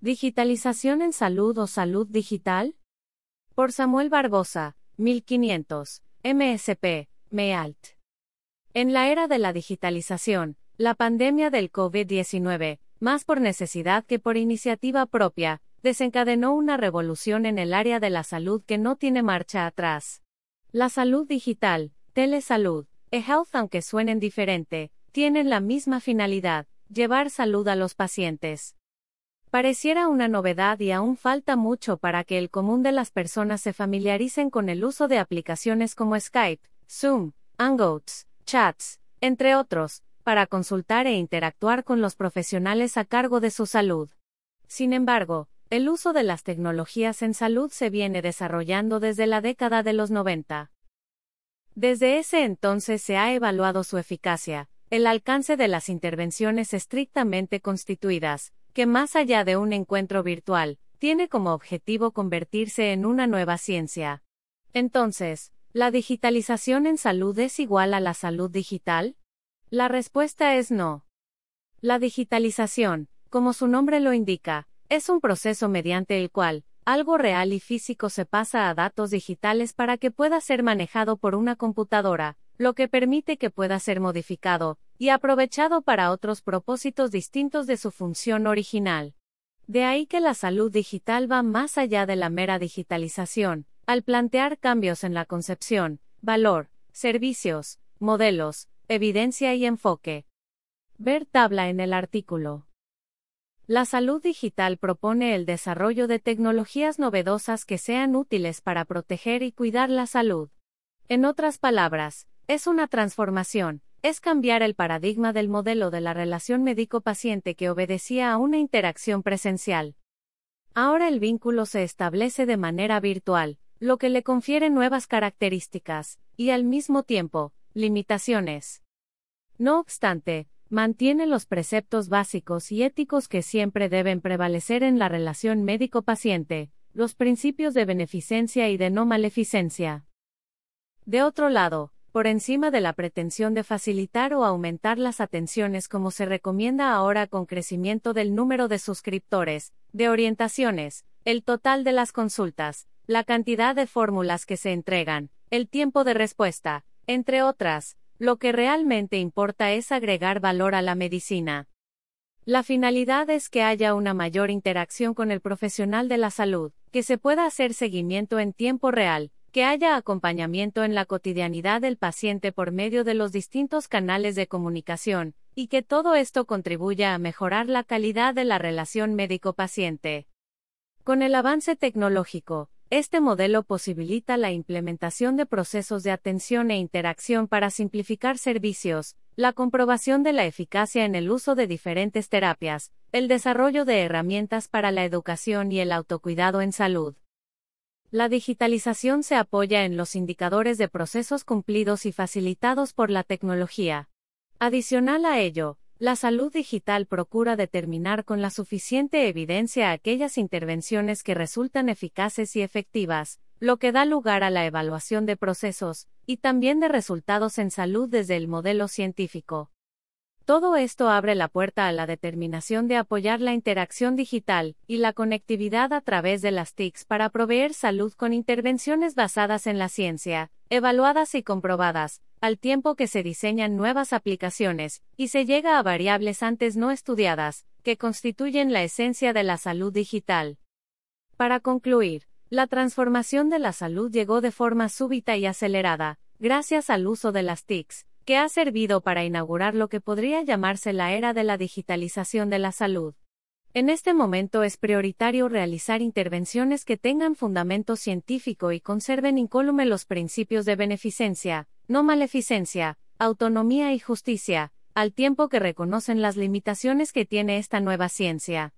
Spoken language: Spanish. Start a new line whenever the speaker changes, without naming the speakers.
Digitalización en salud o salud digital? Por Samuel Barbosa, 1500, MSP, MEALT. En la era de la digitalización, la pandemia del COVID-19, más por necesidad que por iniciativa propia, desencadenó una revolución en el área de la salud que no tiene marcha atrás. La salud digital, telesalud, e-health aunque suenen diferente, tienen la misma finalidad, llevar salud a los pacientes. Pareciera una novedad y aún falta mucho para que el común de las personas se familiaricen con el uso de aplicaciones como Skype, Zoom, Hangouts, Chats, entre otros, para consultar e interactuar con los profesionales a cargo de su salud. Sin embargo, el uso de las tecnologías en salud se viene desarrollando desde la década de los 90. Desde ese entonces se ha evaluado su eficacia, el alcance de las intervenciones estrictamente constituidas, que más allá de un encuentro virtual, tiene como objetivo convertirse en una nueva ciencia. Entonces, ¿la digitalización en salud es igual a la salud digital? La respuesta es no. La digitalización, como su nombre lo indica, es un proceso mediante el cual, algo real y físico se pasa a datos digitales para que pueda ser manejado por una computadora, lo que permite que pueda ser modificado, y aprovechado para otros propósitos distintos de su función original. De ahí que la salud digital va más allá de la mera digitalización, al plantear cambios en la concepción, valor, servicios, modelos, evidencia y enfoque. Ver tabla en el artículo. La salud digital propone el desarrollo de tecnologías novedosas que sean útiles para proteger y cuidar la salud. En otras palabras, es una transformación, es cambiar el paradigma del modelo de la relación médico-paciente que obedecía a una interacción presencial. Ahora el vínculo se establece de manera virtual, lo que le confiere nuevas características, y al mismo tiempo, limitaciones. No obstante, mantiene los preceptos básicos y éticos que siempre deben prevalecer en la relación médico-paciente, los principios de beneficencia y de no maleficencia. De otro lado, por encima de la pretensión de facilitar o aumentar las atenciones como se recomienda ahora con crecimiento del número de suscriptores, de orientaciones, el total de las consultas, la cantidad de fórmulas que se entregan, el tiempo de respuesta, entre otras, lo que realmente importa es agregar valor a la medicina. La finalidad es que haya una mayor interacción con el profesional de la salud, que se pueda hacer seguimiento en tiempo real, que haya acompañamiento en la cotidianidad del paciente por medio de los distintos canales de comunicación, y que todo esto contribuya a mejorar la calidad de la relación médico-paciente. Con el avance tecnológico, este modelo posibilita la implementación de procesos de atención e interacción para simplificar servicios, la comprobación de la eficacia en el uso de diferentes terapias, el desarrollo de herramientas para la educación y el autocuidado en salud. La digitalización se apoya en los indicadores de procesos cumplidos y facilitados por la tecnología. Adicional a ello, la salud digital procura determinar con la suficiente evidencia aquellas intervenciones que resultan eficaces y efectivas, lo que da lugar a la evaluación de procesos, y también de resultados en salud desde el modelo científico. Todo esto abre la puerta a la determinación de apoyar la interacción digital y la conectividad a través de las TICs para proveer salud con intervenciones basadas en la ciencia, evaluadas y comprobadas, al tiempo que se diseñan nuevas aplicaciones y se llega a variables antes no estudiadas, que constituyen la esencia de la salud digital. Para concluir, la transformación de la salud llegó de forma súbita y acelerada, gracias al uso de las TICs, que ha servido para inaugurar lo que podría llamarse la era de la digitalización de la salud. En este momento es prioritario realizar intervenciones que tengan fundamento científico y conserven incólume los principios de beneficencia, no maleficencia, autonomía y justicia, al tiempo que reconocen las limitaciones que tiene esta nueva ciencia.